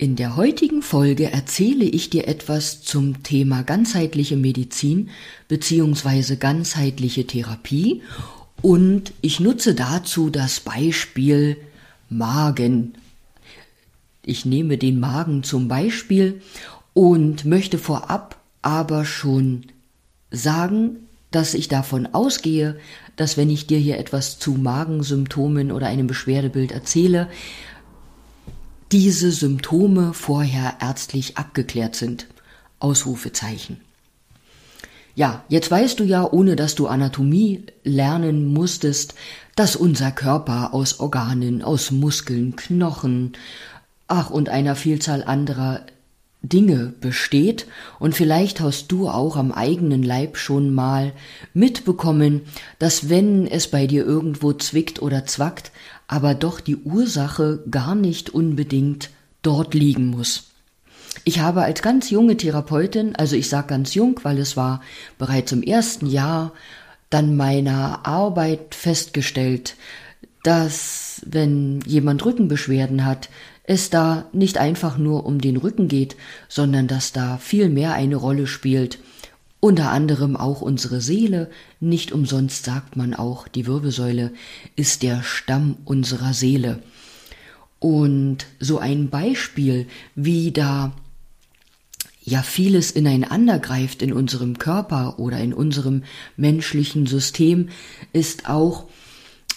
In der heutigen Folge erzähle ich dir etwas zum Thema ganzheitliche Medizin bzw. ganzheitliche Therapie und ich nutze dazu das Beispiel Magen. Ich nehme den Magen zum Beispiel und möchte vorab aber schon sagen, dass ich davon ausgehe, dass wenn ich dir hier etwas zu Magensymptomen oder einem Beschwerdebild erzähle, diese Symptome vorher ärztlich abgeklärt sind. Ausrufezeichen. Ja, jetzt weißt du ja, ohne dass du Anatomie lernen musstest, dass unser Körper aus Organen, aus Muskeln, Knochen, ach und einer Vielzahl anderer Dinge besteht und vielleicht hast du auch am eigenen Leib schon mal mitbekommen, dass wenn es bei dir irgendwo zwickt oder zwackt, aber doch die Ursache gar nicht unbedingt dort liegen muss. Ich habe als ganz junge Therapeutin, also ich sage ganz jung, weil es war bereits im ersten Jahr dann meiner Arbeit festgestellt, dass wenn jemand Rückenbeschwerden hat, es da nicht einfach nur um den Rücken geht, sondern dass da viel mehr eine Rolle spielt, unter anderem auch unsere Seele, nicht umsonst sagt man auch, die Wirbelsäule ist der Stamm unserer Seele. Und so ein Beispiel, wie da ja vieles ineinander greift in unserem Körper oder in unserem menschlichen System, ist auch,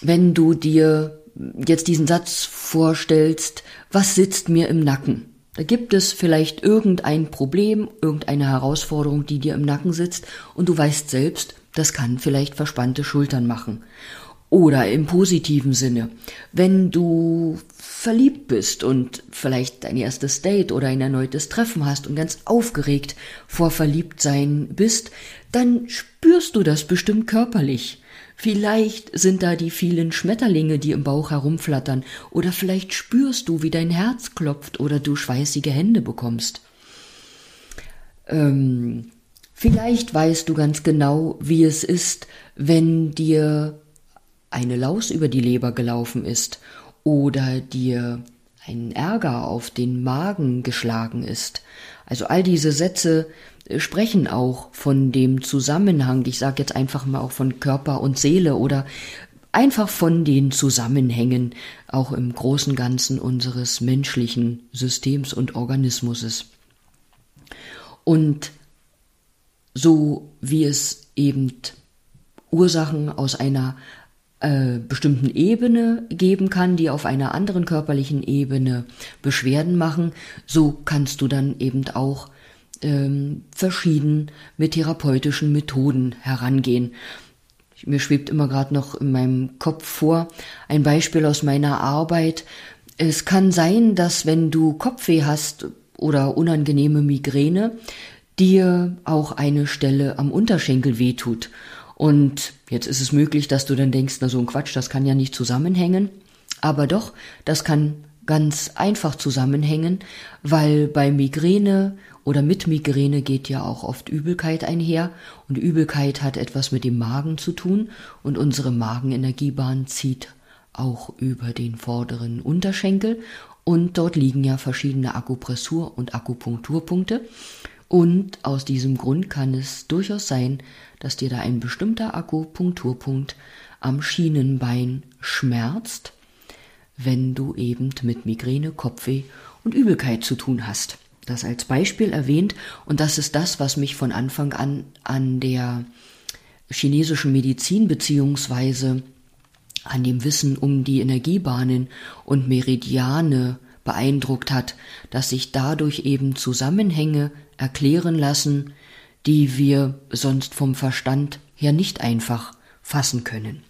wenn du dir jetzt diesen Satz vorstellst, was sitzt mir im Nacken? Da gibt es vielleicht irgendein Problem, irgendeine Herausforderung, die dir im Nacken sitzt und du weißt selbst, das kann vielleicht verspannte Schultern machen. Oder im positiven Sinne, wenn du verliebt bist und vielleicht dein erstes Date oder ein erneutes Treffen hast und ganz aufgeregt vor Verliebtsein bist, dann spürst du das bestimmt körperlich. Vielleicht sind da die vielen Schmetterlinge, die im Bauch herumflattern, oder vielleicht spürst du, wie dein Herz klopft oder du schweißige Hände bekommst. Ähm, vielleicht weißt du ganz genau, wie es ist, wenn dir eine Laus über die Leber gelaufen ist oder dir ein Ärger auf den Magen geschlagen ist. Also all diese Sätze sprechen auch von dem Zusammenhang, ich sage jetzt einfach mal auch von Körper und Seele oder einfach von den Zusammenhängen auch im großen Ganzen unseres menschlichen Systems und Organismus. Und so wie es eben Ursachen aus einer äh, bestimmten Ebene geben kann, die auf einer anderen körperlichen Ebene Beschwerden machen, so kannst du dann eben auch ähm, verschieden mit therapeutischen Methoden herangehen. Mir schwebt immer gerade noch in meinem Kopf vor ein Beispiel aus meiner Arbeit. Es kann sein, dass wenn du Kopfweh hast oder unangenehme Migräne, dir auch eine Stelle am Unterschenkel wehtut. Und jetzt ist es möglich, dass du dann denkst, na so ein Quatsch, das kann ja nicht zusammenhängen. Aber doch, das kann ganz einfach zusammenhängen, weil bei Migräne oder mit Migräne geht ja auch oft Übelkeit einher. Und Übelkeit hat etwas mit dem Magen zu tun. Und unsere Magenenergiebahn zieht auch über den vorderen Unterschenkel. Und dort liegen ja verschiedene Akupressur- und Akupunkturpunkte. Und aus diesem Grund kann es durchaus sein, dass dir da ein bestimmter Akupunkturpunkt am Schienenbein schmerzt, wenn du eben mit Migräne, Kopfweh und Übelkeit zu tun hast das als Beispiel erwähnt und das ist das, was mich von Anfang an an der chinesischen Medizin beziehungsweise an dem Wissen um die Energiebahnen und Meridiane beeindruckt hat, dass sich dadurch eben Zusammenhänge erklären lassen, die wir sonst vom Verstand her nicht einfach fassen können.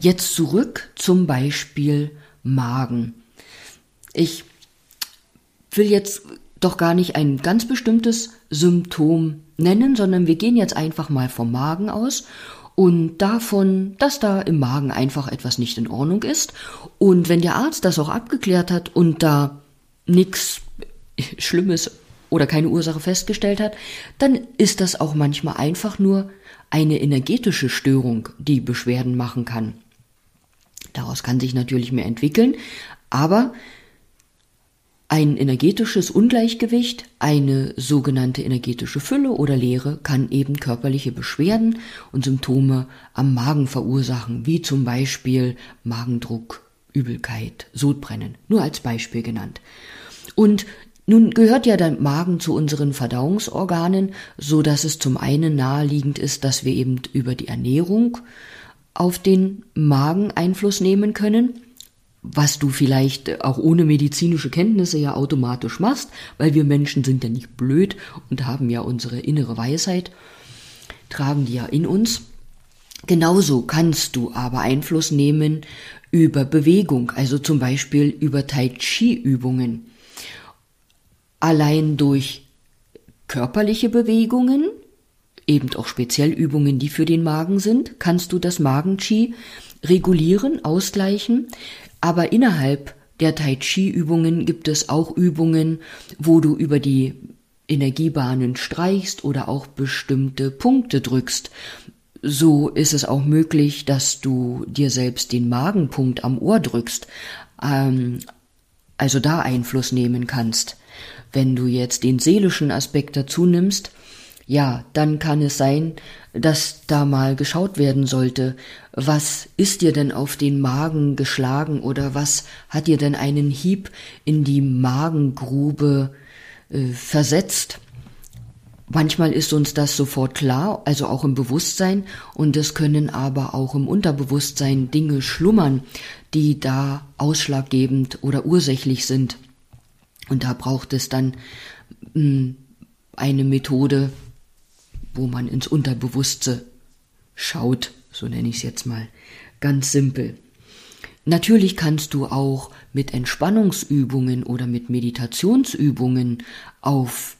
Jetzt zurück zum Beispiel Magen. Ich will jetzt doch gar nicht ein ganz bestimmtes Symptom nennen, sondern wir gehen jetzt einfach mal vom Magen aus und davon, dass da im Magen einfach etwas nicht in Ordnung ist. Und wenn der Arzt das auch abgeklärt hat und da nichts Schlimmes oder keine Ursache festgestellt hat, dann ist das auch manchmal einfach nur eine energetische Störung, die Beschwerden machen kann. Daraus kann sich natürlich mehr entwickeln, aber Ein energetisches Ungleichgewicht, eine sogenannte energetische Fülle oder Leere kann eben körperliche Beschwerden und Symptome am Magen verursachen, wie zum Beispiel Magendruck, Übelkeit, Sodbrennen, nur als Beispiel genannt. Und nun gehört ja der Magen zu unseren Verdauungsorganen, so dass es zum einen naheliegend ist, dass wir eben über die Ernährung auf den Magen Einfluss nehmen können was du vielleicht auch ohne medizinische Kenntnisse ja automatisch machst, weil wir Menschen sind ja nicht blöd und haben ja unsere innere Weisheit, tragen die ja in uns. Genauso kannst du aber Einfluss nehmen über Bewegung, also zum Beispiel über Tai Chi-Übungen. Allein durch körperliche Bewegungen, eben auch speziell Übungen, die für den Magen sind, kannst du das Magen-Chi regulieren, ausgleichen. Aber innerhalb der Tai Chi Übungen gibt es auch Übungen, wo du über die Energiebahnen streichst oder auch bestimmte Punkte drückst. So ist es auch möglich, dass du dir selbst den Magenpunkt am Ohr drückst, ähm, also da Einfluss nehmen kannst. Wenn du jetzt den seelischen Aspekt dazu nimmst, ja, dann kann es sein, dass da mal geschaut werden sollte, was ist dir denn auf den Magen geschlagen oder was hat dir denn einen Hieb in die Magengrube äh, versetzt? Manchmal ist uns das sofort klar, also auch im Bewusstsein, und es können aber auch im Unterbewusstsein Dinge schlummern, die da ausschlaggebend oder ursächlich sind. Und da braucht es dann mh, hm, eine Methode, wo man ins Unterbewusste schaut, so nenne ich es jetzt mal, ganz simpel. Natürlich kannst du auch mit Entspannungsübungen oder mit Meditationsübungen auf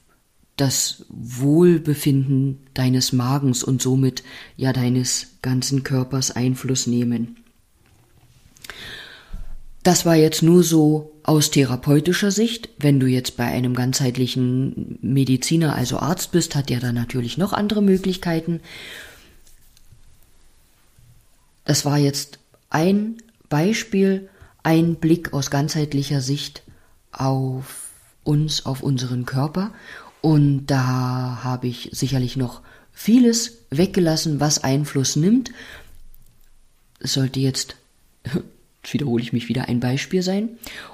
das Wohlbefinden deines Magens und somit ja deines ganzen Körpers Einfluss nehmen. Das war jetzt nur so aus therapeutischer Sicht. Wenn du jetzt bei einem ganzheitlichen Mediziner, also Arzt bist, hat der dann natürlich noch andere Möglichkeiten. Das war jetzt ein Beispiel, ein Blick aus ganzheitlicher Sicht auf uns, auf unseren Körper. Und da habe ich sicherlich noch vieles weggelassen, was Einfluss nimmt. Es sollte jetzt wiederhole ich mich wieder, ein Beispiel sein.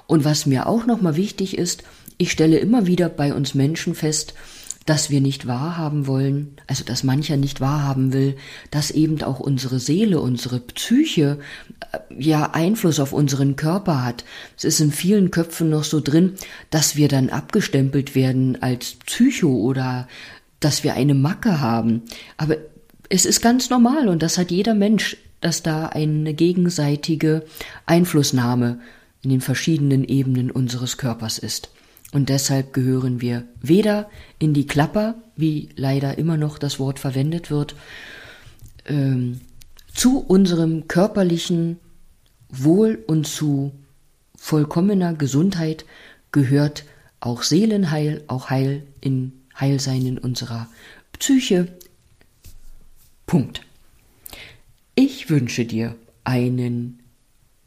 Und was mir auch nochmal wichtig ist, ich stelle immer wieder bei uns Menschen fest, dass wir nicht wahrhaben wollen, also dass mancher nicht wahrhaben will, dass eben auch unsere Seele, unsere Psyche äh, ja Einfluss auf unseren Körper hat. Es ist in vielen Köpfen noch so drin, dass wir dann abgestempelt werden als Psycho oder dass wir eine Macke haben. Aber es ist ganz normal und das hat jeder Mensch dass da eine gegenseitige Einflussnahme in den verschiedenen Ebenen unseres Körpers ist. Und deshalb gehören wir weder in die Klapper, wie leider immer noch das Wort verwendet wird, ähm, zu unserem körperlichen Wohl und zu vollkommener Gesundheit gehört auch Seelenheil, auch Heil in Heilsein in unserer Psyche. Punkt. Ich wünsche dir einen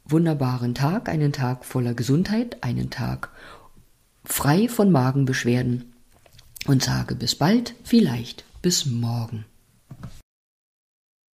wunderbaren Tag, einen Tag voller Gesundheit, einen Tag frei von Magenbeschwerden und sage bis bald, vielleicht bis morgen.